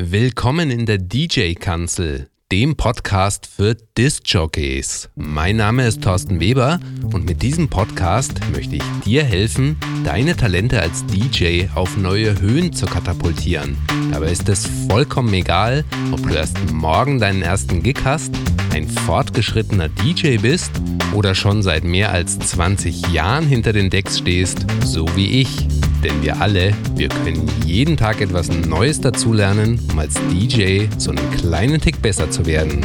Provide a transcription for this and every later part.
Willkommen in der DJ-Kanzel, dem Podcast für Disc-Jockeys. Mein Name ist Thorsten Weber und mit diesem Podcast möchte ich dir helfen, deine Talente als DJ auf neue Höhen zu katapultieren. Dabei ist es vollkommen egal, ob du erst morgen deinen ersten Gig hast, ein fortgeschrittener DJ bist oder schon seit mehr als 20 Jahren hinter den Decks stehst, so wie ich. Denn wir alle, wir können jeden Tag etwas Neues dazulernen, um als DJ so einen kleinen Tick besser zu werden.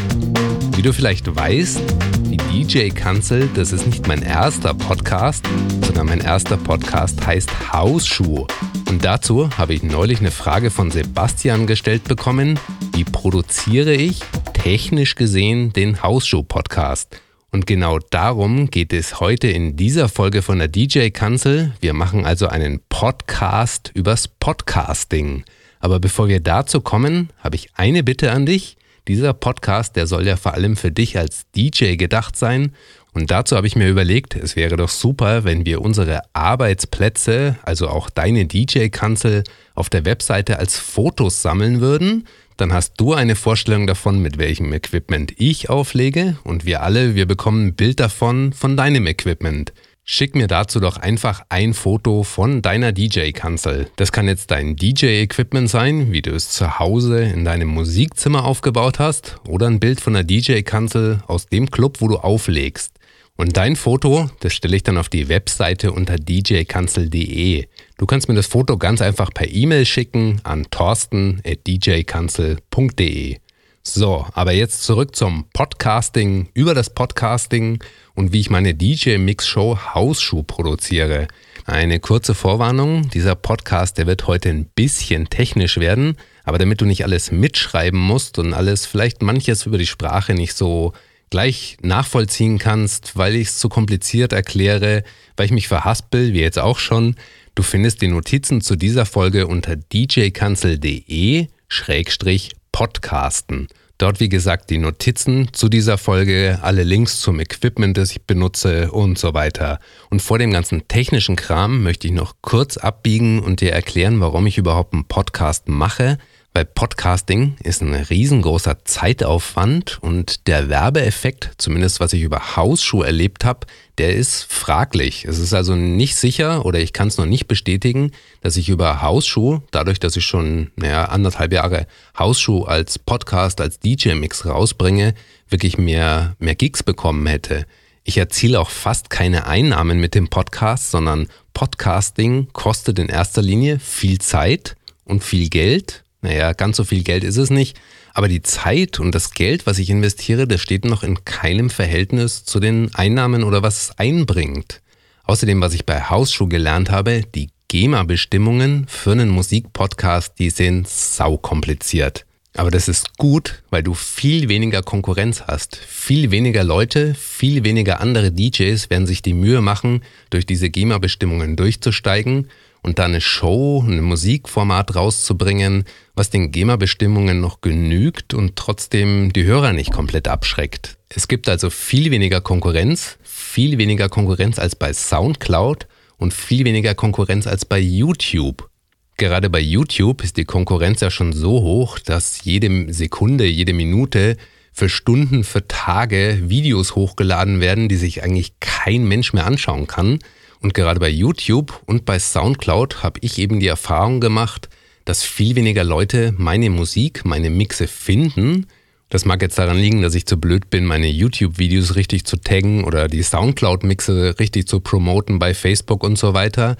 Wie du vielleicht weißt, die DJ-Kanzel, das ist nicht mein erster Podcast, sondern mein erster Podcast heißt Hausschuh. Und dazu habe ich neulich eine Frage von Sebastian gestellt bekommen, wie produziere ich technisch gesehen den Hausschuh-Podcast? Und genau darum geht es heute in dieser Folge von der DJ-Kanzel. Wir machen also einen Podcast übers Podcasting. Aber bevor wir dazu kommen, habe ich eine Bitte an dich. Dieser Podcast, der soll ja vor allem für dich als DJ gedacht sein. Und dazu habe ich mir überlegt, es wäre doch super, wenn wir unsere Arbeitsplätze, also auch deine DJ-Kanzel, auf der Webseite als Fotos sammeln würden dann hast du eine Vorstellung davon, mit welchem Equipment ich auflege und wir alle, wir bekommen ein Bild davon von deinem Equipment. Schick mir dazu doch einfach ein Foto von deiner DJ-Kanzel. Das kann jetzt dein DJ-Equipment sein, wie du es zu Hause in deinem Musikzimmer aufgebaut hast, oder ein Bild von der DJ-Kanzel aus dem Club, wo du auflegst. Und dein Foto, das stelle ich dann auf die Webseite unter djkanzel.de. Du kannst mir das Foto ganz einfach per E-Mail schicken an torsten.djkanzel.de. So, aber jetzt zurück zum Podcasting, über das Podcasting und wie ich meine DJ-Mix-Show Hausschuh produziere. Eine kurze Vorwarnung, dieser Podcast, der wird heute ein bisschen technisch werden, aber damit du nicht alles mitschreiben musst und alles, vielleicht manches über die Sprache nicht so gleich nachvollziehen kannst, weil ich es zu kompliziert erkläre, weil ich mich verhaspel, wie jetzt auch schon. Du findest die Notizen zu dieser Folge unter djkanzel.de-podcasten. Dort, wie gesagt, die Notizen zu dieser Folge, alle Links zum Equipment, das ich benutze und so weiter. Und vor dem ganzen technischen Kram möchte ich noch kurz abbiegen und dir erklären, warum ich überhaupt einen Podcast mache bei Podcasting ist ein riesengroßer Zeitaufwand und der Werbeeffekt, zumindest was ich über Hausschuhe erlebt habe, der ist fraglich. Es ist also nicht sicher oder ich kann es noch nicht bestätigen, dass ich über Hausschuh, dadurch, dass ich schon naja, anderthalb Jahre Hausschuh als Podcast, als DJ-Mix rausbringe, wirklich mehr, mehr Gigs bekommen hätte. Ich erziele auch fast keine Einnahmen mit dem Podcast, sondern Podcasting kostet in erster Linie viel Zeit und viel Geld naja, ganz so viel Geld ist es nicht, aber die Zeit und das Geld, was ich investiere, das steht noch in keinem Verhältnis zu den Einnahmen oder was es einbringt. Außerdem, was ich bei Hausschuh gelernt habe, die GEMA-Bestimmungen für einen Musikpodcast, die sind saukompliziert. Aber das ist gut, weil du viel weniger Konkurrenz hast. Viel weniger Leute, viel weniger andere DJs werden sich die Mühe machen, durch diese GEMA-Bestimmungen durchzusteigen und da eine Show, ein Musikformat rauszubringen, was den GEMA-Bestimmungen noch genügt und trotzdem die Hörer nicht komplett abschreckt. Es gibt also viel weniger Konkurrenz, viel weniger Konkurrenz als bei SoundCloud und viel weniger Konkurrenz als bei YouTube. Gerade bei YouTube ist die Konkurrenz ja schon so hoch, dass jede Sekunde, jede Minute für Stunden, für Tage Videos hochgeladen werden, die sich eigentlich kein Mensch mehr anschauen kann. Und gerade bei YouTube und bei SoundCloud habe ich eben die Erfahrung gemacht, dass viel weniger Leute meine Musik, meine Mixe finden. Das mag jetzt daran liegen, dass ich zu blöd bin, meine YouTube-Videos richtig zu taggen oder die SoundCloud-Mixe richtig zu promoten bei Facebook und so weiter.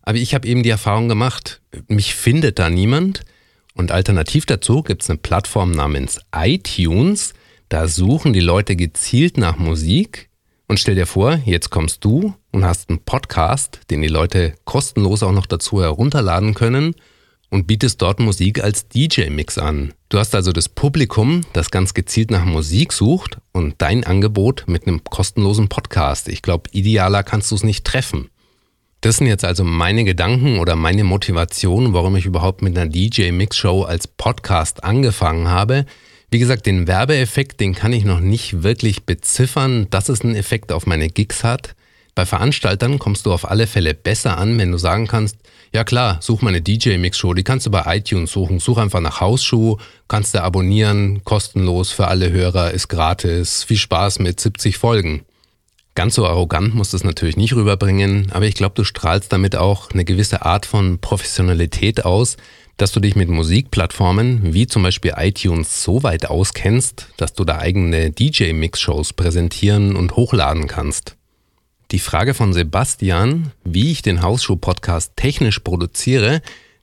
Aber ich habe eben die Erfahrung gemacht, mich findet da niemand. Und alternativ dazu gibt es eine Plattform namens iTunes. Da suchen die Leute gezielt nach Musik und stell dir vor, jetzt kommst du und hast einen Podcast, den die Leute kostenlos auch noch dazu herunterladen können und bietest dort Musik als DJ-Mix an. Du hast also das Publikum, das ganz gezielt nach Musik sucht und dein Angebot mit einem kostenlosen Podcast. Ich glaube, idealer kannst du es nicht treffen. Das sind jetzt also meine Gedanken oder meine Motivation, warum ich überhaupt mit einer DJ-Mix-Show als Podcast angefangen habe. Wie gesagt, den Werbeeffekt, den kann ich noch nicht wirklich beziffern, dass es einen Effekt auf meine Gigs hat. Bei Veranstaltern kommst du auf alle Fälle besser an, wenn du sagen kannst, ja klar, such mal eine DJ-Mix-Show, die kannst du bei iTunes suchen. Such einfach nach Hausschuh, kannst du abonnieren, kostenlos für alle Hörer, ist gratis. Viel Spaß mit 70 Folgen. Ganz so arrogant musst du es natürlich nicht rüberbringen, aber ich glaube, du strahlst damit auch eine gewisse Art von Professionalität aus, dass du dich mit Musikplattformen wie zum Beispiel iTunes so weit auskennst, dass du da eigene DJ-Mix-Shows präsentieren und hochladen kannst. Die Frage von Sebastian, wie ich den Hausschuh-Podcast technisch produziere,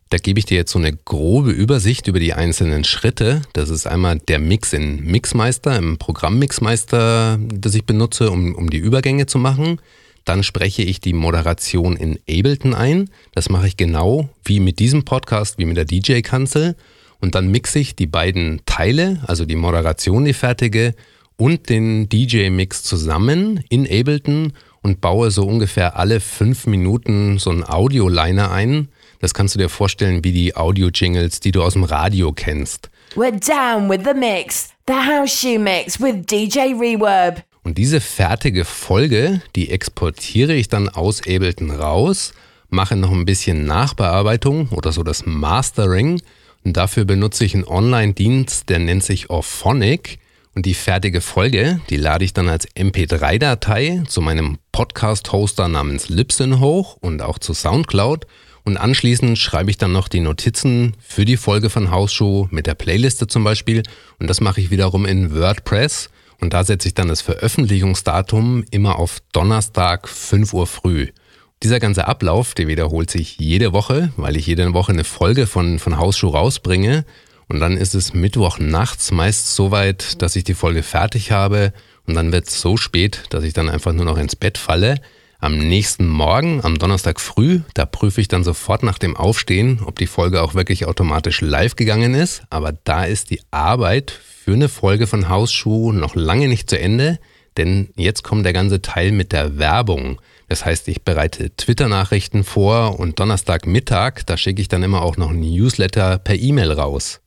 da gebe ich dir jetzt so eine grobe Übersicht über die einzelnen Schritte. Das ist einmal der Mix in Mixmeister, im Programm Mixmeister, das ich benutze, um, um die Übergänge zu machen. Dann spreche ich die Moderation in Ableton ein. Das mache ich genau wie mit diesem Podcast, wie mit der DJ-Kanzel. Und dann mixe ich die beiden Teile, also die Moderation, die fertige, und den DJ-Mix zusammen in Ableton und baue so ungefähr alle fünf Minuten so einen Audio-Liner ein. Das kannst du dir vorstellen wie die Audio-Jingles, die du aus dem Radio kennst. We're down with the mix, the house shoe mix with DJ Reverb. Und diese fertige Folge, die exportiere ich dann aus Ableton raus, mache noch ein bisschen Nachbearbeitung oder so das Mastering. Und dafür benutze ich einen Online-Dienst, der nennt sich Orphonic. Und die fertige Folge, die lade ich dann als MP3-Datei zu meinem Podcast-Hoster namens Libsyn hoch und auch zu Soundcloud. Und anschließend schreibe ich dann noch die Notizen für die Folge von Hausshow mit der Playliste zum Beispiel. Und das mache ich wiederum in WordPress. Und da setze ich dann das Veröffentlichungsdatum immer auf Donnerstag 5 Uhr früh. Dieser ganze Ablauf, der wiederholt sich jede Woche, weil ich jede Woche eine Folge von, von Hausschuh rausbringe. Und dann ist es Mittwoch nachts meist so weit, dass ich die Folge fertig habe. Und dann wird es so spät, dass ich dann einfach nur noch ins Bett falle. Am nächsten Morgen, am Donnerstag früh, da prüfe ich dann sofort nach dem Aufstehen, ob die Folge auch wirklich automatisch live gegangen ist. Aber da ist die Arbeit für eine Folge von Hausschuh noch lange nicht zu Ende, denn jetzt kommt der ganze Teil mit der Werbung. Das heißt, ich bereite Twitter-Nachrichten vor und Donnerstagmittag, da schicke ich dann immer auch noch ein Newsletter per E-Mail raus.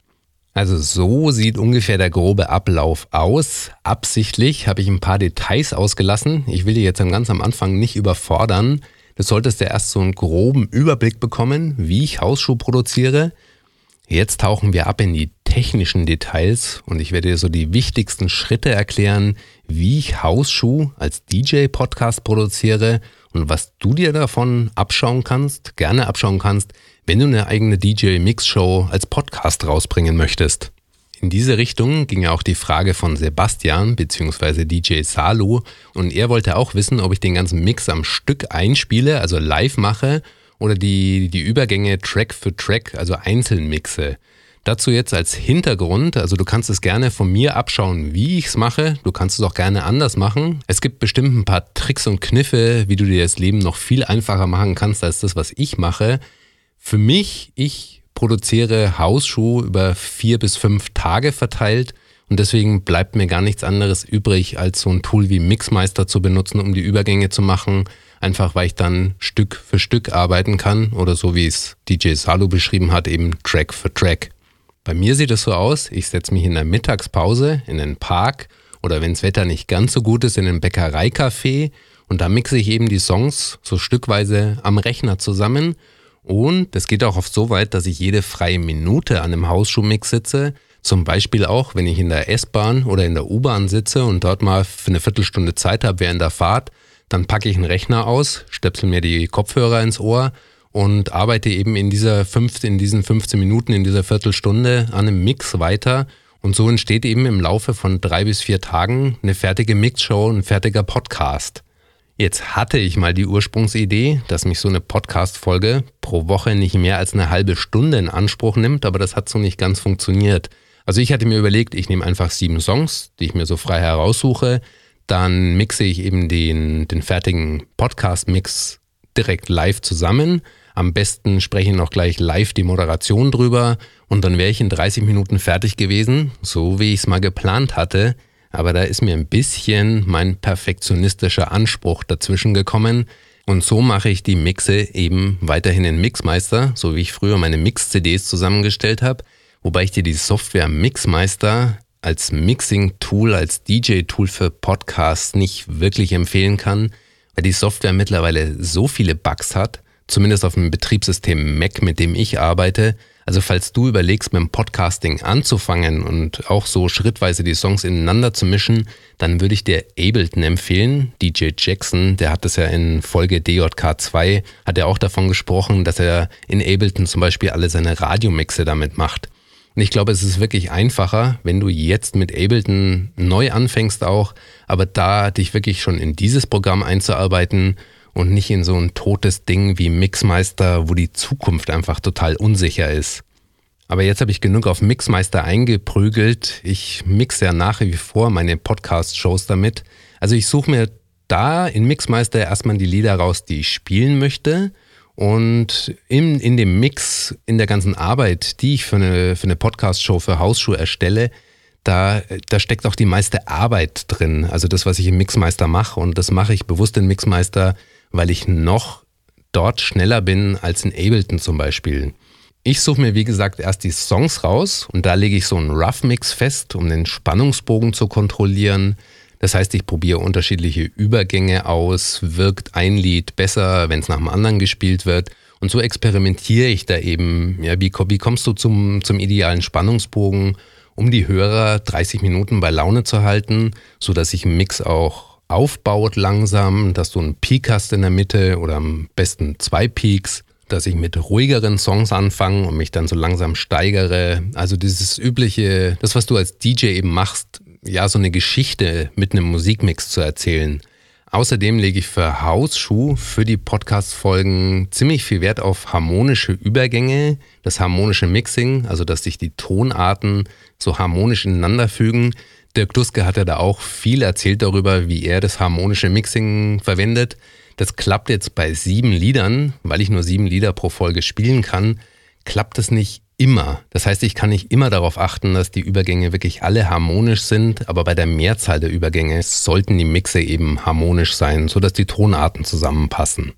Also so sieht ungefähr der grobe Ablauf aus. Absichtlich habe ich ein paar Details ausgelassen. Ich will dich jetzt ganz am Anfang nicht überfordern. Du solltest ja erst so einen groben Überblick bekommen, wie ich Hausschuh produziere. Jetzt tauchen wir ab in die technischen Details und ich werde dir so die wichtigsten Schritte erklären, wie ich Hausschuh als DJ-Podcast produziere und was du dir davon abschauen kannst, gerne abschauen kannst, wenn du eine eigene DJ-Mix-Show als Podcast rausbringen möchtest. In diese Richtung ging ja auch die Frage von Sebastian bzw. DJ Salu und er wollte auch wissen, ob ich den ganzen Mix am Stück einspiele, also live mache oder die, die Übergänge Track für Track, also einzeln mixe. Dazu jetzt als Hintergrund, also du kannst es gerne von mir abschauen, wie ich es mache. Du kannst es auch gerne anders machen. Es gibt bestimmt ein paar Tricks und Kniffe, wie du dir das Leben noch viel einfacher machen kannst als das, was ich mache. Für mich, ich produziere Hausschuh über vier bis fünf Tage verteilt und deswegen bleibt mir gar nichts anderes übrig, als so ein Tool wie Mixmeister zu benutzen, um die Übergänge zu machen. Einfach weil ich dann Stück für Stück arbeiten kann oder so wie es DJ Salu beschrieben hat, eben Track für Track. Bei mir sieht es so aus, ich setze mich in der Mittagspause in den Park oder wenn das Wetter nicht ganz so gut ist, in den Bäckereicafé und da mixe ich eben die Songs so stückweise am Rechner zusammen und es geht auch oft so weit, dass ich jede freie Minute an einem Hausschuhmix sitze. Zum Beispiel auch, wenn ich in der S-Bahn oder in der U-Bahn sitze und dort mal für eine Viertelstunde Zeit habe während der Fahrt, dann packe ich einen Rechner aus, stöpsel mir die Kopfhörer ins Ohr und arbeite eben in, dieser 15, in diesen 15 Minuten, in dieser Viertelstunde an einem Mix weiter. Und so entsteht eben im Laufe von drei bis vier Tagen eine fertige Mixshow, ein fertiger Podcast. Jetzt hatte ich mal die Ursprungsidee, dass mich so eine Podcast-Folge pro Woche nicht mehr als eine halbe Stunde in Anspruch nimmt, aber das hat so nicht ganz funktioniert. Also ich hatte mir überlegt, ich nehme einfach sieben Songs, die ich mir so frei heraussuche, dann mixe ich eben den, den fertigen Podcast-Mix direkt live zusammen. Am besten spreche ich noch gleich live die Moderation drüber und dann wäre ich in 30 Minuten fertig gewesen, so wie ich es mal geplant hatte aber da ist mir ein bisschen mein perfektionistischer Anspruch dazwischen gekommen. Und so mache ich die Mixe eben weiterhin in Mixmeister, so wie ich früher meine Mix-CDs zusammengestellt habe, wobei ich dir die Software Mixmeister als Mixing-Tool, als DJ-Tool für Podcasts nicht wirklich empfehlen kann, weil die Software mittlerweile so viele Bugs hat, zumindest auf dem Betriebssystem Mac, mit dem ich arbeite. Also falls du überlegst, mit dem Podcasting anzufangen und auch so schrittweise die Songs ineinander zu mischen, dann würde ich dir Ableton empfehlen. DJ Jackson, der hat das ja in Folge DJK2, hat er auch davon gesprochen, dass er in Ableton zum Beispiel alle seine Radiomixe damit macht. Und ich glaube, es ist wirklich einfacher, wenn du jetzt mit Ableton neu anfängst auch, aber da dich wirklich schon in dieses Programm einzuarbeiten und nicht in so ein totes Ding wie Mixmeister, wo die Zukunft einfach total unsicher ist. Aber jetzt habe ich genug auf Mixmeister eingeprügelt. Ich mixe ja nach wie vor meine Podcast-Shows damit. Also ich suche mir da in Mixmeister erstmal die Lieder raus, die ich spielen möchte. Und in, in dem Mix, in der ganzen Arbeit, die ich für eine, für eine Podcast-Show für Hausschuhe erstelle, da, da steckt auch die meiste Arbeit drin. Also das, was ich im Mixmeister mache. Und das mache ich bewusst in Mixmeister, weil ich noch dort schneller bin als in Ableton zum Beispiel. Ich suche mir, wie gesagt, erst die Songs raus und da lege ich so einen Rough Mix fest, um den Spannungsbogen zu kontrollieren. Das heißt, ich probiere unterschiedliche Übergänge aus, wirkt ein Lied besser, wenn es nach dem anderen gespielt wird. Und so experimentiere ich da eben, ja, wie, wie kommst du zum, zum idealen Spannungsbogen, um die Hörer 30 Minuten bei Laune zu halten, sodass sich ein Mix auch aufbaut langsam, dass du einen Peak hast in der Mitte oder am besten zwei Peaks, dass ich mit ruhigeren Songs anfange und mich dann so langsam steigere. Also dieses übliche, das was du als DJ eben machst, ja, so eine Geschichte mit einem Musikmix zu erzählen. Außerdem lege ich für Hausschuh, für die Podcast-Folgen ziemlich viel Wert auf harmonische Übergänge, das harmonische Mixing, also dass sich die Tonarten so harmonisch ineinander fügen. Dirk Duske hat ja da auch viel erzählt darüber, wie er das harmonische Mixing verwendet. Das klappt jetzt bei sieben Liedern, weil ich nur sieben Lieder pro Folge spielen kann, klappt es nicht immer. Das heißt, ich kann nicht immer darauf achten, dass die Übergänge wirklich alle harmonisch sind, aber bei der Mehrzahl der Übergänge sollten die Mixe eben harmonisch sein, sodass die Tonarten zusammenpassen.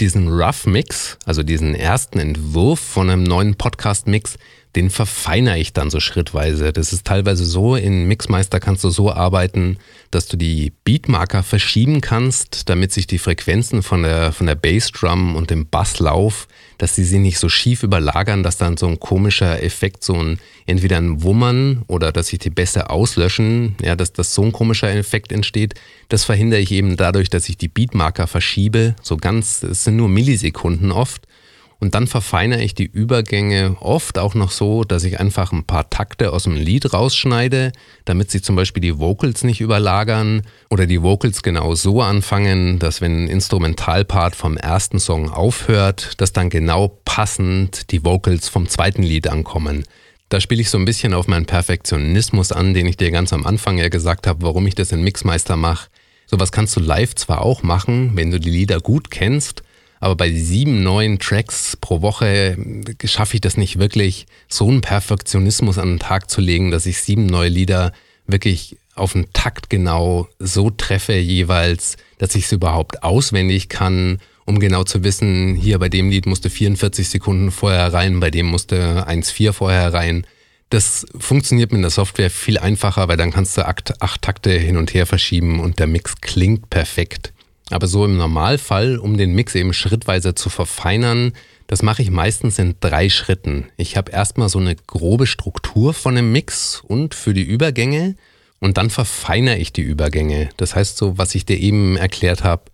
Diesen Rough Mix, also diesen ersten Entwurf von einem neuen Podcast-Mix, den verfeinere ich dann so schrittweise. Das ist teilweise so, in Mixmeister kannst du so arbeiten, dass du die Beatmarker verschieben kannst, damit sich die Frequenzen von der, von der Bassdrum und dem Basslauf, dass sie sie nicht so schief überlagern, dass dann so ein komischer Effekt, so ein, entweder ein Wummern oder dass sich die Bässe auslöschen, ja, dass, dass so ein komischer Effekt entsteht. Das verhindere ich eben dadurch, dass ich die Beatmarker verschiebe, so ganz, es sind nur Millisekunden oft und dann verfeinere ich die Übergänge oft auch noch so, dass ich einfach ein paar Takte aus dem Lied rausschneide, damit sich zum Beispiel die Vocals nicht überlagern oder die Vocals genau so anfangen, dass wenn ein Instrumentalpart vom ersten Song aufhört, dass dann genau passend die Vocals vom zweiten Lied ankommen. Da spiele ich so ein bisschen auf meinen Perfektionismus an, den ich dir ganz am Anfang ja gesagt habe, warum ich das in Mixmeister mache. Sowas kannst du live zwar auch machen, wenn du die Lieder gut kennst, aber bei sieben neuen Tracks pro Woche schaffe ich das nicht wirklich, so einen Perfektionismus an den Tag zu legen, dass ich sieben neue Lieder wirklich auf den Takt genau so treffe jeweils, dass ich es überhaupt auswendig kann, um genau zu wissen, hier bei dem Lied musste 44 Sekunden vorher rein, bei dem musste 1,4 vorher rein. Das funktioniert mit der Software viel einfacher, weil dann kannst du acht, acht Takte hin und her verschieben und der Mix klingt perfekt. Aber so im Normalfall, um den Mix eben schrittweise zu verfeinern, das mache ich meistens in drei Schritten. Ich habe erstmal so eine grobe Struktur von dem Mix und für die Übergänge und dann verfeinere ich die Übergänge. Das heißt so, was ich dir eben erklärt habe,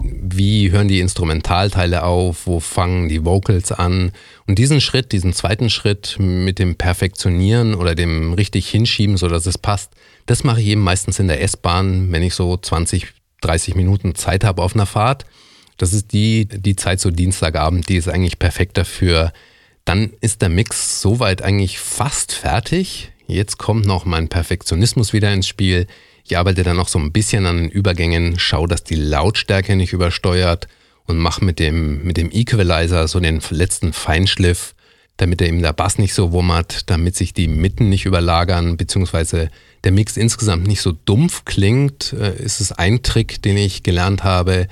wie hören die Instrumentalteile auf, wo fangen die Vocals an. Und diesen Schritt, diesen zweiten Schritt mit dem Perfektionieren oder dem richtig hinschieben, sodass es passt, das mache ich eben meistens in der S-Bahn, wenn ich so 20 30 Minuten Zeit habe auf einer Fahrt. Das ist die, die Zeit so Dienstagabend, die ist eigentlich perfekt dafür. Dann ist der Mix soweit eigentlich fast fertig. Jetzt kommt noch mein Perfektionismus wieder ins Spiel. Ich arbeite dann noch so ein bisschen an den Übergängen, schaue, dass die Lautstärke nicht übersteuert und mache mit dem, mit dem Equalizer so den letzten Feinschliff, damit er eben der Bass nicht so wummert, damit sich die Mitten nicht überlagern, beziehungsweise der Mix insgesamt nicht so dumpf klingt, äh, ist es ein Trick, den ich gelernt habe,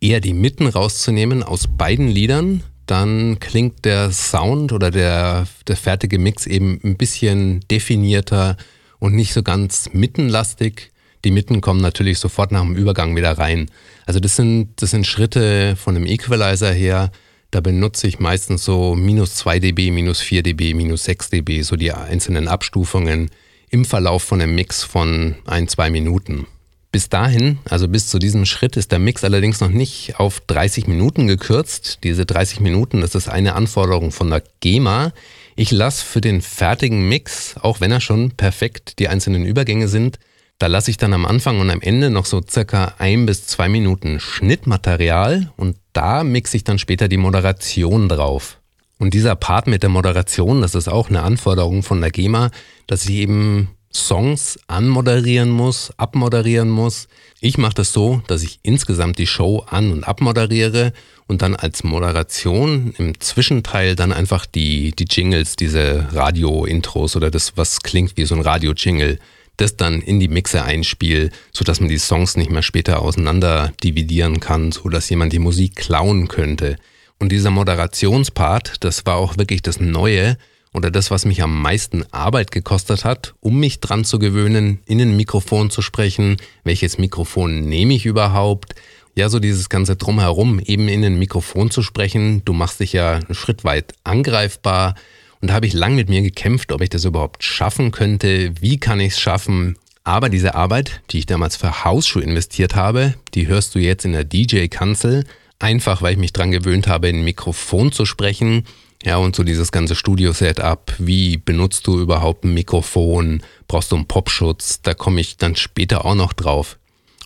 eher die Mitten rauszunehmen aus beiden Liedern. Dann klingt der Sound oder der, der fertige Mix eben ein bisschen definierter und nicht so ganz mittenlastig. Die Mitten kommen natürlich sofort nach dem Übergang wieder rein. Also das sind, das sind Schritte von einem Equalizer her. Da benutze ich meistens so minus 2 dB, minus 4 dB, minus 6 dB, so die einzelnen Abstufungen im Verlauf von einem Mix von ein, zwei Minuten. Bis dahin, also bis zu diesem Schritt, ist der Mix allerdings noch nicht auf 30 Minuten gekürzt. Diese 30 Minuten, das ist eine Anforderung von der GEMA. Ich lasse für den fertigen Mix, auch wenn er schon perfekt die einzelnen Übergänge sind, da lasse ich dann am Anfang und am Ende noch so circa ein bis zwei Minuten Schnittmaterial und da mixe ich dann später die Moderation drauf. Und dieser Part mit der Moderation, das ist auch eine Anforderung von der GEMA, dass ich eben Songs anmoderieren muss, abmoderieren muss. Ich mache das so, dass ich insgesamt die Show an- und abmoderiere und dann als Moderation im Zwischenteil dann einfach die, die Jingles, diese Radio-Intros oder das, was klingt wie so ein Radio-Jingle, das dann in die Mixer einspiele, sodass man die Songs nicht mehr später auseinander dividieren kann, sodass jemand die Musik klauen könnte. Und dieser Moderationspart, das war auch wirklich das Neue, oder das, was mich am meisten Arbeit gekostet hat, um mich dran zu gewöhnen, in ein Mikrofon zu sprechen, welches Mikrofon nehme ich überhaupt, ja, so dieses ganze Drumherum, eben in ein Mikrofon zu sprechen. Du machst dich ja einen Schritt weit angreifbar. Und da habe ich lang mit mir gekämpft, ob ich das überhaupt schaffen könnte, wie kann ich es schaffen. Aber diese Arbeit, die ich damals für Hausschuh investiert habe, die hörst du jetzt in der DJ-Kanzel. Einfach, weil ich mich dran gewöhnt habe, in ein Mikrofon zu sprechen ja, und so dieses ganze Studio-Setup, wie benutzt du überhaupt ein Mikrofon, brauchst du einen Popschutz, da komme ich dann später auch noch drauf.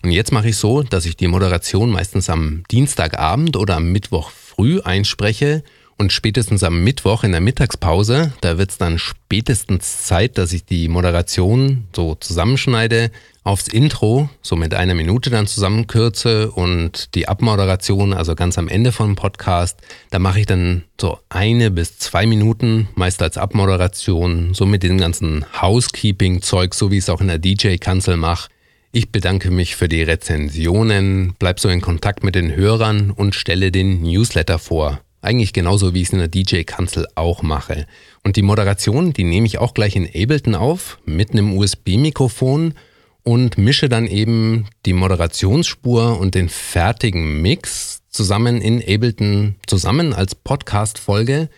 Und jetzt mache ich so, dass ich die Moderation meistens am Dienstagabend oder am Mittwoch früh einspreche und spätestens am Mittwoch in der Mittagspause, da wird es dann spätestens Zeit, dass ich die Moderation so zusammenschneide, aufs Intro, so mit einer Minute dann zusammenkürze und die Abmoderation, also ganz am Ende vom Podcast, da mache ich dann so eine bis zwei Minuten, meist als Abmoderation, so mit dem ganzen Housekeeping-Zeug, so wie ich es auch in der DJ-Kanzel mache. Ich bedanke mich für die Rezensionen, bleib so in Kontakt mit den Hörern und stelle den Newsletter vor. Eigentlich genauso wie ich es in der DJ-Kanzel auch mache. Und die Moderation, die nehme ich auch gleich in Ableton auf, mit einem USB-Mikrofon und mische dann eben die Moderationsspur und den fertigen Mix zusammen in Ableton zusammen als Podcast-Folge.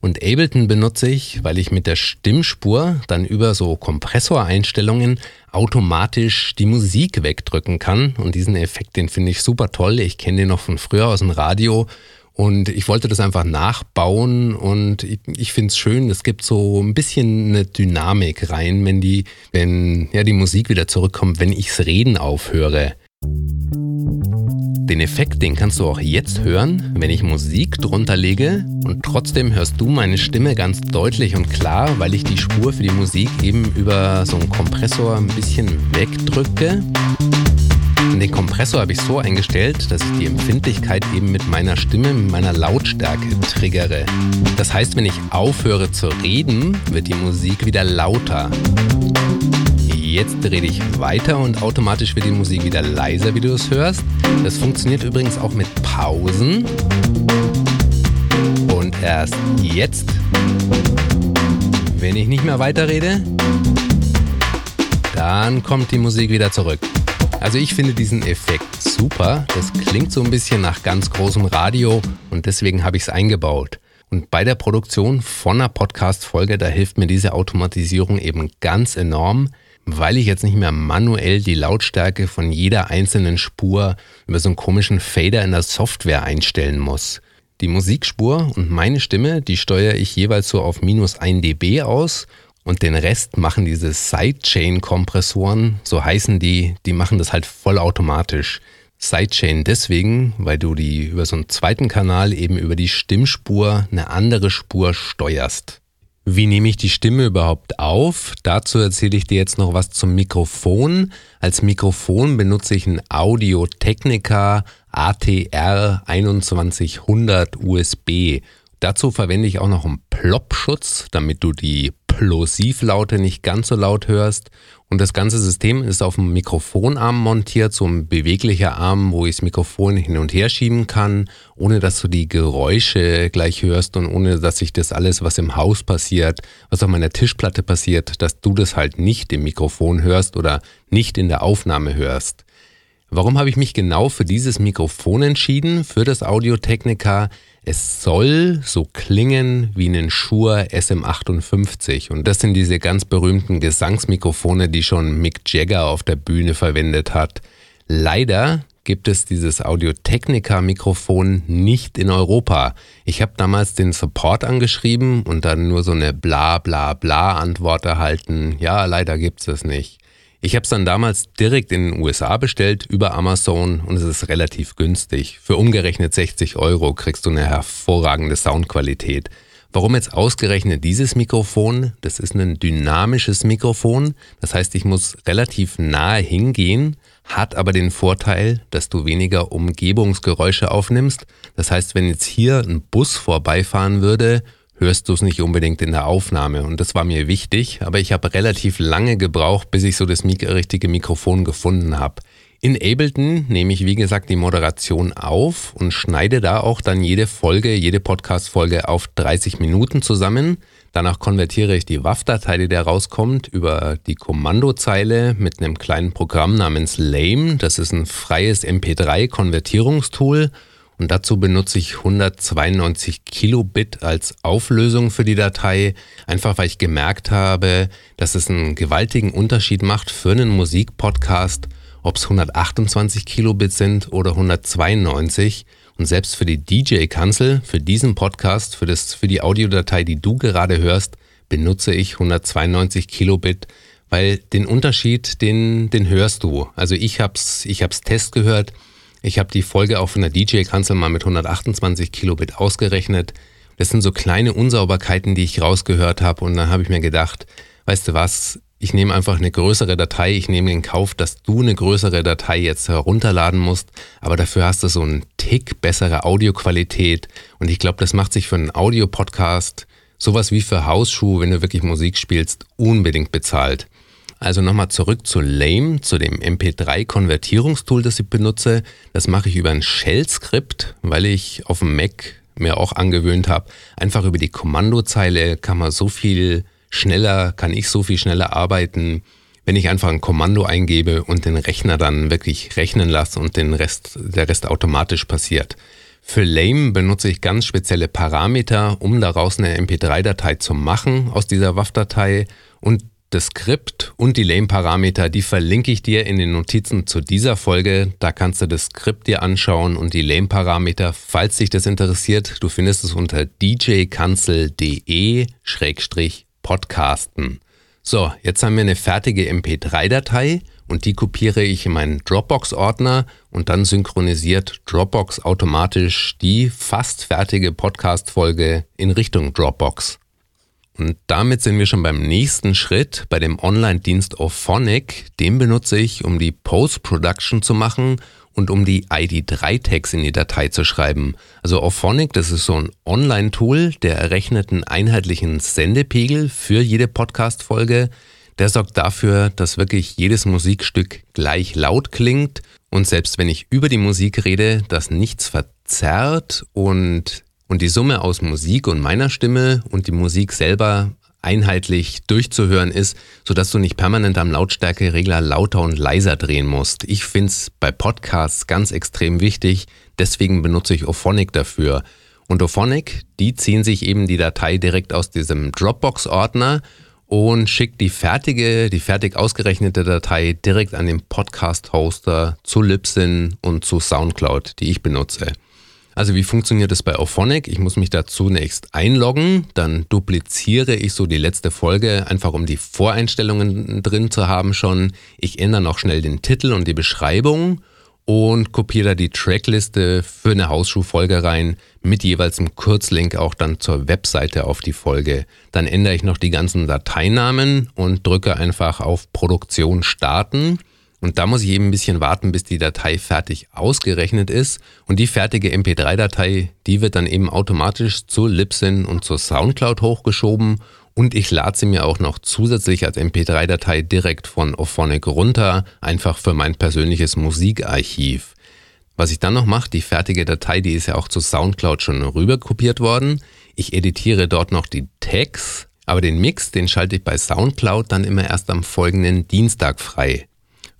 Und Ableton benutze ich, weil ich mit der Stimmspur dann über so Kompressoreinstellungen automatisch die Musik wegdrücken kann. Und diesen Effekt, den finde ich super toll. Ich kenne den noch von früher aus dem Radio und ich wollte das einfach nachbauen und ich, ich finde es schön, es gibt so ein bisschen eine Dynamik rein, wenn die, wenn ja die Musik wieder zurückkommt, wenn ichs Reden aufhöre. Den Effekt, den kannst du auch jetzt hören, wenn ich Musik drunter lege und trotzdem hörst du meine Stimme ganz deutlich und klar, weil ich die Spur für die Musik eben über so einen Kompressor ein bisschen wegdrücke. Den Kompressor habe ich so eingestellt, dass ich die Empfindlichkeit eben mit meiner Stimme, mit meiner Lautstärke triggere. Das heißt, wenn ich aufhöre zu reden, wird die Musik wieder lauter. Jetzt rede ich weiter und automatisch wird die Musik wieder leiser, wie du es hörst. Das funktioniert übrigens auch mit Pausen. Und erst jetzt, wenn ich nicht mehr weiterrede, dann kommt die Musik wieder zurück. Also ich finde diesen Effekt super. Das klingt so ein bisschen nach ganz großem Radio und deswegen habe ich es eingebaut. Und bei der Produktion von einer Podcast-Folge, da hilft mir diese Automatisierung eben ganz enorm, weil ich jetzt nicht mehr manuell die Lautstärke von jeder einzelnen Spur über so einen komischen Fader in der Software einstellen muss. Die Musikspur und meine Stimme, die steuere ich jeweils so auf minus 1 dB aus und den Rest machen diese Sidechain-Kompressoren, so heißen die, die machen das halt vollautomatisch. Sidechain deswegen, weil du die über so einen zweiten Kanal eben über die Stimmspur eine andere Spur steuerst. Wie nehme ich die Stimme überhaupt auf? Dazu erzähle ich dir jetzt noch was zum Mikrofon. Als Mikrofon benutze ich ein Audio Technica ATR 2100 USB. Dazu verwende ich auch noch einen Plop-Schutz, damit du die Plosivlaute nicht ganz so laut hörst. Und das ganze System ist auf dem Mikrofonarm montiert, so ein beweglicher Arm, wo ich das Mikrofon hin und her schieben kann, ohne dass du die Geräusche gleich hörst und ohne dass sich das alles, was im Haus passiert, was auf meiner Tischplatte passiert, dass du das halt nicht im Mikrofon hörst oder nicht in der Aufnahme hörst. Warum habe ich mich genau für dieses Mikrofon entschieden, für das Audio-Technica? Es soll so klingen wie ein Shure SM58 und das sind diese ganz berühmten Gesangsmikrofone, die schon Mick Jagger auf der Bühne verwendet hat. Leider gibt es dieses Audio-Technica-Mikrofon nicht in Europa. Ich habe damals den Support angeschrieben und dann nur so eine bla bla bla Antwort erhalten. Ja, leider gibt es das nicht. Ich habe es dann damals direkt in den USA bestellt über Amazon und es ist relativ günstig. Für umgerechnet 60 Euro kriegst du eine hervorragende Soundqualität. Warum jetzt ausgerechnet dieses Mikrofon? Das ist ein dynamisches Mikrofon. Das heißt, ich muss relativ nahe hingehen, hat aber den Vorteil, dass du weniger Umgebungsgeräusche aufnimmst. Das heißt, wenn jetzt hier ein Bus vorbeifahren würde hörst du es nicht unbedingt in der Aufnahme. Und das war mir wichtig, aber ich habe relativ lange gebraucht, bis ich so das richtige Mikrofon gefunden habe. In Ableton nehme ich, wie gesagt, die Moderation auf und schneide da auch dann jede Folge, jede Podcast-Folge auf 30 Minuten zusammen. Danach konvertiere ich die WAV-Datei, die da rauskommt, über die Kommandozeile mit einem kleinen Programm namens Lame. Das ist ein freies MP3-Konvertierungstool und dazu benutze ich 192 Kilobit als Auflösung für die Datei, einfach weil ich gemerkt habe, dass es einen gewaltigen Unterschied macht für einen Musikpodcast, ob es 128 Kilobit sind oder 192. Und selbst für die DJ-Kanzel, für diesen Podcast, für, das, für die Audiodatei, die du gerade hörst, benutze ich 192 Kilobit, weil den Unterschied, den, den hörst du. Also ich hab's, ich hab's Test gehört. Ich habe die Folge auch von der DJ-Kanzel mal mit 128 Kilobit ausgerechnet. Das sind so kleine Unsauberkeiten, die ich rausgehört habe. Und dann habe ich mir gedacht, weißt du was, ich nehme einfach eine größere Datei. Ich nehme in Kauf, dass du eine größere Datei jetzt herunterladen musst. Aber dafür hast du so einen Tick bessere Audioqualität. Und ich glaube, das macht sich für einen Audiopodcast sowas wie für Hausschuh, wenn du wirklich Musik spielst, unbedingt bezahlt. Also nochmal zurück zu Lame, zu dem MP3-Konvertierungstool, das ich benutze. Das mache ich über ein Shell-Skript, weil ich auf dem Mac mir auch angewöhnt habe. Einfach über die Kommandozeile kann man so viel schneller, kann ich so viel schneller arbeiten, wenn ich einfach ein Kommando eingebe und den Rechner dann wirklich rechnen lasse und den Rest, der Rest automatisch passiert. Für Lame benutze ich ganz spezielle Parameter, um daraus eine MP3-Datei zu machen aus dieser WAV-Datei und das Skript und die Lame-Parameter, die verlinke ich dir in den Notizen zu dieser Folge. Da kannst du das Skript dir anschauen und die Lame-Parameter, falls dich das interessiert. Du findest es unter djkanzel.de-podcasten. So, jetzt haben wir eine fertige MP3-Datei und die kopiere ich in meinen Dropbox-Ordner und dann synchronisiert Dropbox automatisch die fast fertige Podcast-Folge in Richtung Dropbox. Und damit sind wir schon beim nächsten Schritt, bei dem Online-Dienst Auphonic. Den benutze ich, um die Post-Production zu machen und um die ID3-Tags in die Datei zu schreiben. Also Auphonic, das ist so ein Online-Tool, der errechnet einen einheitlichen Sendepegel für jede Podcast-Folge. Der sorgt dafür, dass wirklich jedes Musikstück gleich laut klingt und selbst wenn ich über die Musik rede, dass nichts verzerrt und und die Summe aus Musik und meiner Stimme und die Musik selber einheitlich durchzuhören ist, sodass du nicht permanent am Lautstärkeregler lauter und leiser drehen musst. Ich finde es bei Podcasts ganz extrem wichtig, deswegen benutze ich Ophonic dafür. Und Ophonic, die ziehen sich eben die Datei direkt aus diesem Dropbox-Ordner und schickt die fertige, die fertig ausgerechnete Datei direkt an den Podcast-Hoster zu Libsyn und zu Soundcloud, die ich benutze. Also wie funktioniert es bei Auphonic? Ich muss mich da zunächst einloggen, dann dupliziere ich so die letzte Folge, einfach um die Voreinstellungen drin zu haben schon. Ich ändere noch schnell den Titel und die Beschreibung und kopiere da die Trackliste für eine Hausschuhfolge rein mit jeweils einem Kurzlink auch dann zur Webseite auf die Folge. Dann ändere ich noch die ganzen Dateinamen und drücke einfach auf Produktion starten. Und da muss ich eben ein bisschen warten, bis die Datei fertig ausgerechnet ist. Und die fertige MP3-Datei, die wird dann eben automatisch zu Libsyn und zur Soundcloud hochgeschoben Und ich lade sie mir auch noch zusätzlich als MP3-Datei direkt von Ophonic runter, einfach für mein persönliches Musikarchiv. Was ich dann noch mache, die fertige Datei, die ist ja auch zu Soundcloud schon rüber kopiert worden. Ich editiere dort noch die Tags, aber den Mix, den schalte ich bei Soundcloud dann immer erst am folgenden Dienstag frei.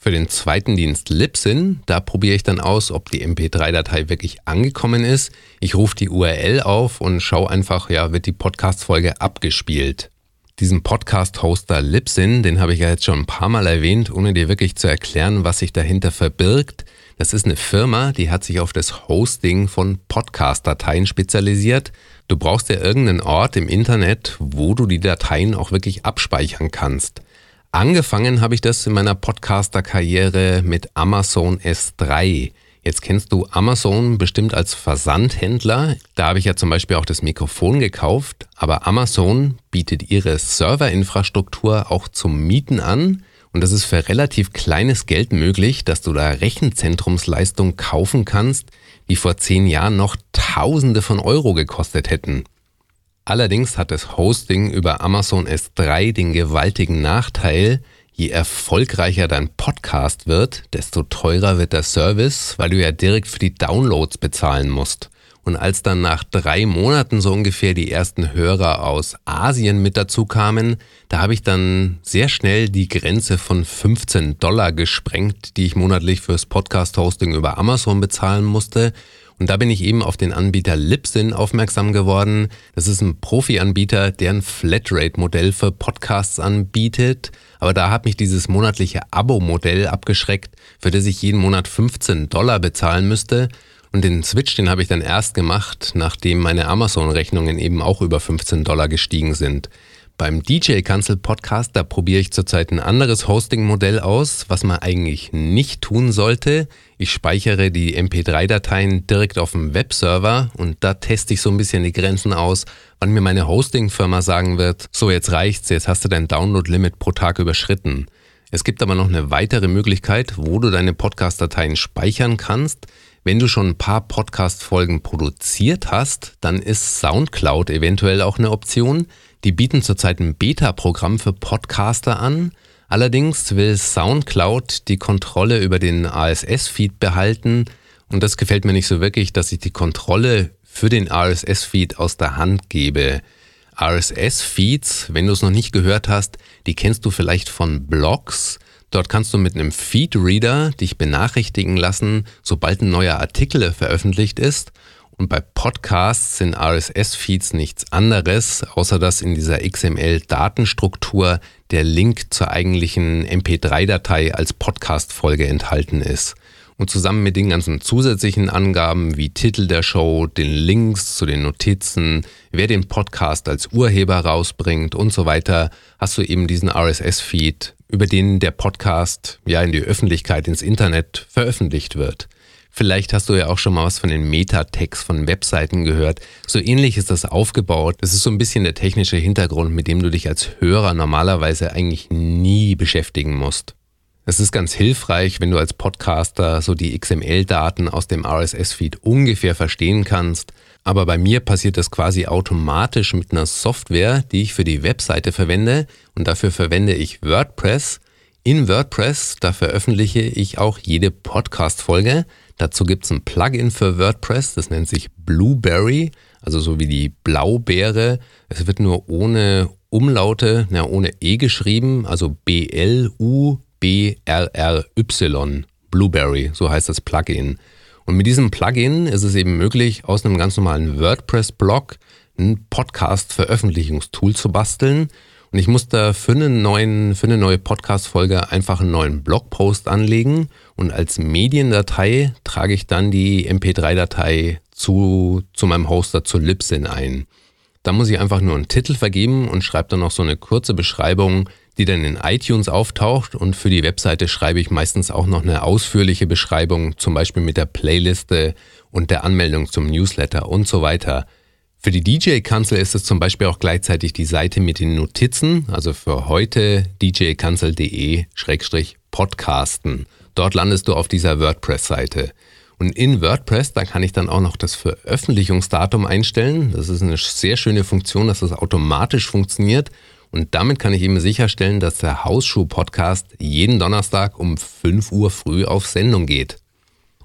Für den zweiten Dienst Libsyn, da probiere ich dann aus, ob die MP3-Datei wirklich angekommen ist. Ich rufe die URL auf und schaue einfach, ja, wird die Podcast-Folge abgespielt. Diesen Podcast-Hoster Libsyn, den habe ich ja jetzt schon ein paar Mal erwähnt, ohne dir wirklich zu erklären, was sich dahinter verbirgt. Das ist eine Firma, die hat sich auf das Hosting von Podcast-Dateien spezialisiert. Du brauchst ja irgendeinen Ort im Internet, wo du die Dateien auch wirklich abspeichern kannst. Angefangen habe ich das in meiner Podcaster-Karriere mit Amazon S3. Jetzt kennst du Amazon bestimmt als Versandhändler. Da habe ich ja zum Beispiel auch das Mikrofon gekauft. Aber Amazon bietet ihre Serverinfrastruktur auch zum Mieten an. Und das ist für relativ kleines Geld möglich, dass du da Rechenzentrumsleistung kaufen kannst, die vor zehn Jahren noch Tausende von Euro gekostet hätten. Allerdings hat das Hosting über Amazon S3 den gewaltigen Nachteil, je erfolgreicher dein Podcast wird, desto teurer wird der Service, weil du ja direkt für die Downloads bezahlen musst. Und als dann nach drei Monaten so ungefähr die ersten Hörer aus Asien mit dazu kamen, da habe ich dann sehr schnell die Grenze von 15 Dollar gesprengt, die ich monatlich fürs Podcast-Hosting über Amazon bezahlen musste. Und da bin ich eben auf den Anbieter Libsyn aufmerksam geworden. Das ist ein Profi-Anbieter, der ein Flatrate-Modell für Podcasts anbietet. Aber da hat mich dieses monatliche Abo-Modell abgeschreckt, für das ich jeden Monat 15 Dollar bezahlen müsste. Und den Switch, den habe ich dann erst gemacht, nachdem meine Amazon-Rechnungen eben auch über 15 Dollar gestiegen sind. Beim DJ Cancel Podcast, da probiere ich zurzeit ein anderes Hosting-Modell aus, was man eigentlich nicht tun sollte. Ich speichere die MP3-Dateien direkt auf dem Webserver und da teste ich so ein bisschen die Grenzen aus, wann mir meine Hosting-Firma sagen wird, so jetzt reicht's, jetzt hast du dein Download-Limit pro Tag überschritten. Es gibt aber noch eine weitere Möglichkeit, wo du deine Podcast-Dateien speichern kannst. Wenn du schon ein paar Podcast-Folgen produziert hast, dann ist SoundCloud eventuell auch eine Option. Die bieten zurzeit ein Beta-Programm für Podcaster an. Allerdings will SoundCloud die Kontrolle über den RSS-Feed behalten und das gefällt mir nicht so wirklich, dass ich die Kontrolle für den RSS-Feed aus der Hand gebe. RSS-Feeds, wenn du es noch nicht gehört hast, die kennst du vielleicht von Blogs. Dort kannst du mit einem Feed-Reader dich benachrichtigen lassen, sobald ein neuer Artikel veröffentlicht ist. Und bei Podcasts sind RSS-Feeds nichts anderes, außer dass in dieser XML-Datenstruktur der Link zur eigentlichen MP3-Datei als Podcast-Folge enthalten ist. Und zusammen mit den ganzen zusätzlichen Angaben wie Titel der Show, den Links zu den Notizen, wer den Podcast als Urheber rausbringt und so weiter, hast du eben diesen RSS-Feed, über den der Podcast ja in die Öffentlichkeit, ins Internet veröffentlicht wird. Vielleicht hast du ja auch schon mal was von den Metatext von Webseiten gehört. So ähnlich ist das aufgebaut. Das ist so ein bisschen der technische Hintergrund, mit dem du dich als Hörer normalerweise eigentlich nie beschäftigen musst. Es ist ganz hilfreich, wenn du als Podcaster so die XML-Daten aus dem RSS-Feed ungefähr verstehen kannst. Aber bei mir passiert das quasi automatisch mit einer Software, die ich für die Webseite verwende. Und dafür verwende ich WordPress. In WordPress, da veröffentliche ich auch jede Podcast-Folge. Dazu gibt es ein Plugin für WordPress, das nennt sich Blueberry, also so wie die Blaubeere. Es wird nur ohne Umlaute, ja, ohne E geschrieben, also B-L-U-B-R-R-Y. Blueberry, so heißt das Plugin. Und mit diesem Plugin ist es eben möglich, aus einem ganz normalen WordPress-Blog ein Podcast-Veröffentlichungstool zu basteln. Und ich muss da für, einen neuen, für eine neue Podcast-Folge einfach einen neuen Blogpost anlegen und als Mediendatei trage ich dann die MP3-Datei zu, zu meinem Hoster zu Libsyn ein. Da muss ich einfach nur einen Titel vergeben und schreibe dann noch so eine kurze Beschreibung, die dann in iTunes auftaucht und für die Webseite schreibe ich meistens auch noch eine ausführliche Beschreibung, zum Beispiel mit der Playliste und der Anmeldung zum Newsletter und so weiter. Für die DJ-Kanzel ist es zum Beispiel auch gleichzeitig die Seite mit den Notizen, also für heute djkanzel.de-podcasten. Dort landest du auf dieser WordPress-Seite. Und in WordPress, da kann ich dann auch noch das Veröffentlichungsdatum einstellen. Das ist eine sehr schöne Funktion, dass das automatisch funktioniert. Und damit kann ich eben sicherstellen, dass der Hausschuh-Podcast jeden Donnerstag um 5 Uhr früh auf Sendung geht.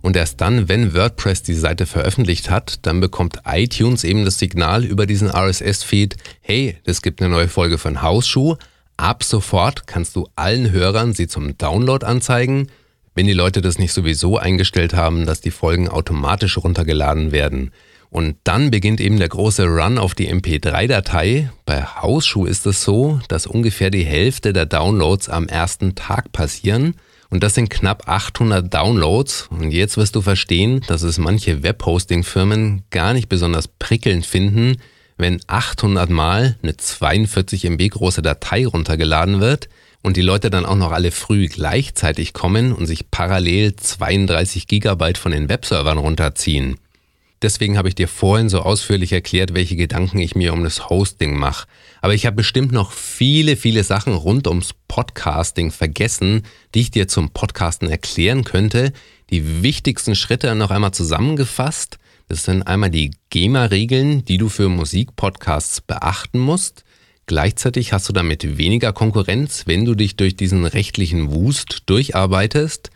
Und erst dann, wenn WordPress die Seite veröffentlicht hat, dann bekommt iTunes eben das Signal über diesen RSS-Feed, hey, es gibt eine neue Folge von Hausschuh. Ab sofort kannst du allen Hörern sie zum Download anzeigen wenn die Leute das nicht sowieso eingestellt haben, dass die Folgen automatisch runtergeladen werden. Und dann beginnt eben der große Run auf die MP3-Datei. Bei Hausschuh ist es so, dass ungefähr die Hälfte der Downloads am ersten Tag passieren. Und das sind knapp 800 Downloads. Und jetzt wirst du verstehen, dass es manche Webhosting-Firmen gar nicht besonders prickelnd finden, wenn 800 Mal eine 42 MB große Datei runtergeladen wird und die Leute dann auch noch alle früh gleichzeitig kommen und sich parallel 32 Gigabyte von den Webservern runterziehen. Deswegen habe ich dir vorhin so ausführlich erklärt, welche Gedanken ich mir um das Hosting mache. Aber ich habe bestimmt noch viele, viele Sachen rund ums Podcasting vergessen, die ich dir zum Podcasten erklären könnte. Die wichtigsten Schritte noch einmal zusammengefasst. Das sind einmal die GEMA-Regeln, die du für Musikpodcasts beachten musst. Gleichzeitig hast du damit weniger Konkurrenz, wenn du dich durch diesen rechtlichen Wust durcharbeitest.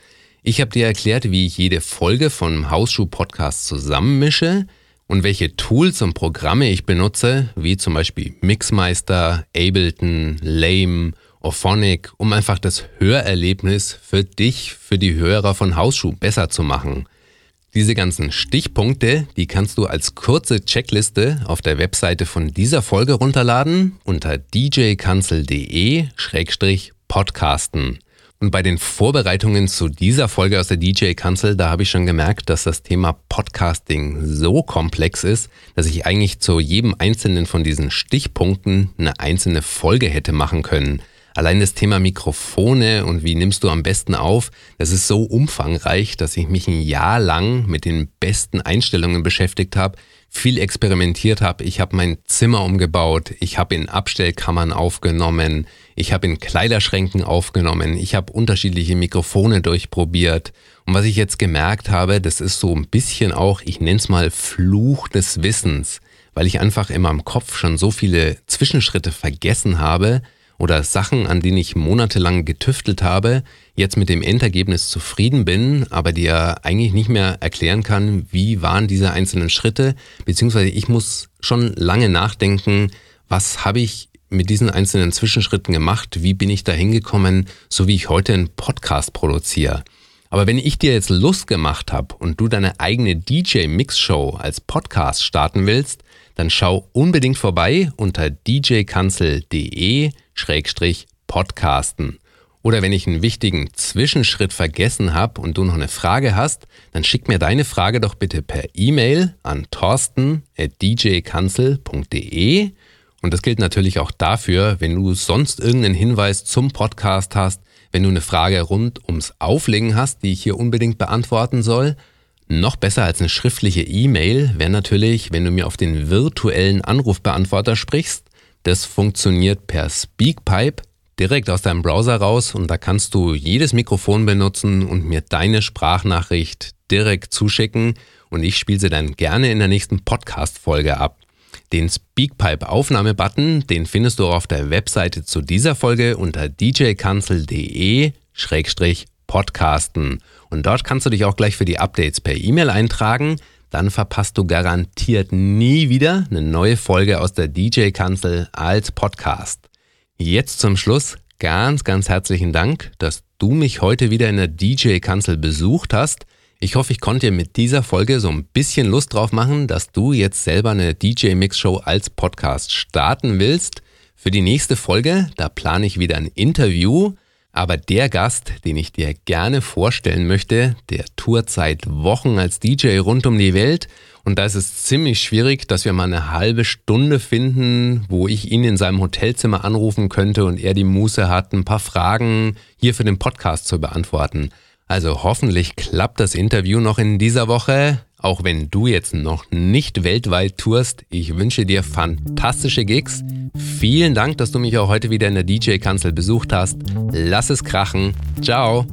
Ich habe dir erklärt, wie ich jede Folge vom Hausschuh-Podcast zusammenmische und welche Tools und Programme ich benutze, wie zum Beispiel Mixmeister, Ableton, Lame, Orphonic, um einfach das Hörerlebnis für dich, für die Hörer von Hausschuh besser zu machen. Diese ganzen Stichpunkte, die kannst du als kurze Checkliste auf der Webseite von dieser Folge runterladen unter djkanzel.de-podcasten. Und bei den Vorbereitungen zu dieser Folge aus der DJ Kanzel, da habe ich schon gemerkt, dass das Thema Podcasting so komplex ist, dass ich eigentlich zu jedem einzelnen von diesen Stichpunkten eine einzelne Folge hätte machen können. Allein das Thema Mikrofone und wie nimmst du am besten auf, das ist so umfangreich, dass ich mich ein Jahr lang mit den besten Einstellungen beschäftigt habe, viel experimentiert habe. Ich habe mein Zimmer umgebaut, ich habe in Abstellkammern aufgenommen, ich habe in Kleiderschränken aufgenommen, ich habe unterschiedliche Mikrofone durchprobiert. Und was ich jetzt gemerkt habe, das ist so ein bisschen auch, ich nenne es mal Fluch des Wissens, weil ich einfach in meinem Kopf schon so viele Zwischenschritte vergessen habe, oder Sachen, an denen ich monatelang getüftelt habe, jetzt mit dem Endergebnis zufrieden bin, aber dir eigentlich nicht mehr erklären kann, wie waren diese einzelnen Schritte, beziehungsweise ich muss schon lange nachdenken, was habe ich mit diesen einzelnen Zwischenschritten gemacht, wie bin ich da hingekommen, so wie ich heute einen Podcast produziere. Aber wenn ich dir jetzt Lust gemacht habe und du deine eigene DJ-Mix-Show als Podcast starten willst, dann schau unbedingt vorbei unter djkanzel.de-podcasten. Oder wenn ich einen wichtigen Zwischenschritt vergessen habe und du noch eine Frage hast, dann schick mir deine Frage doch bitte per E-Mail an torsten.djkanzel.de. Und das gilt natürlich auch dafür, wenn du sonst irgendeinen Hinweis zum Podcast hast, wenn du eine Frage rund ums Auflegen hast, die ich hier unbedingt beantworten soll, noch besser als eine schriftliche E-Mail wäre natürlich, wenn du mir auf den virtuellen Anrufbeantworter sprichst. Das funktioniert per Speakpipe direkt aus deinem Browser raus und da kannst du jedes Mikrofon benutzen und mir deine Sprachnachricht direkt zuschicken und ich spiele sie dann gerne in der nächsten Podcast-Folge ab. Den Speakpipe-Aufnahme-Button, den findest du auf der Webseite zu dieser Folge unter djkanzel.de-podcasten. Und dort kannst du dich auch gleich für die Updates per E-Mail eintragen. Dann verpasst du garantiert nie wieder eine neue Folge aus der DJ-Kanzel als Podcast. Jetzt zum Schluss ganz, ganz herzlichen Dank, dass du mich heute wieder in der DJ-Kanzel besucht hast. Ich hoffe, ich konnte dir mit dieser Folge so ein bisschen Lust drauf machen, dass du jetzt selber eine DJ-Mix-Show als Podcast starten willst. Für die nächste Folge, da plane ich wieder ein Interview aber der Gast, den ich dir gerne vorstellen möchte, der tourt seit Wochen als DJ rund um die Welt. Und da ist es ziemlich schwierig, dass wir mal eine halbe Stunde finden, wo ich ihn in seinem Hotelzimmer anrufen könnte und er die Muße hat, ein paar Fragen hier für den Podcast zu beantworten. Also hoffentlich klappt das Interview noch in dieser Woche. Auch wenn du jetzt noch nicht weltweit tourst, ich wünsche dir fantastische Gigs. Vielen Dank, dass du mich auch heute wieder in der DJ-Kanzel besucht hast. Lass es krachen. Ciao.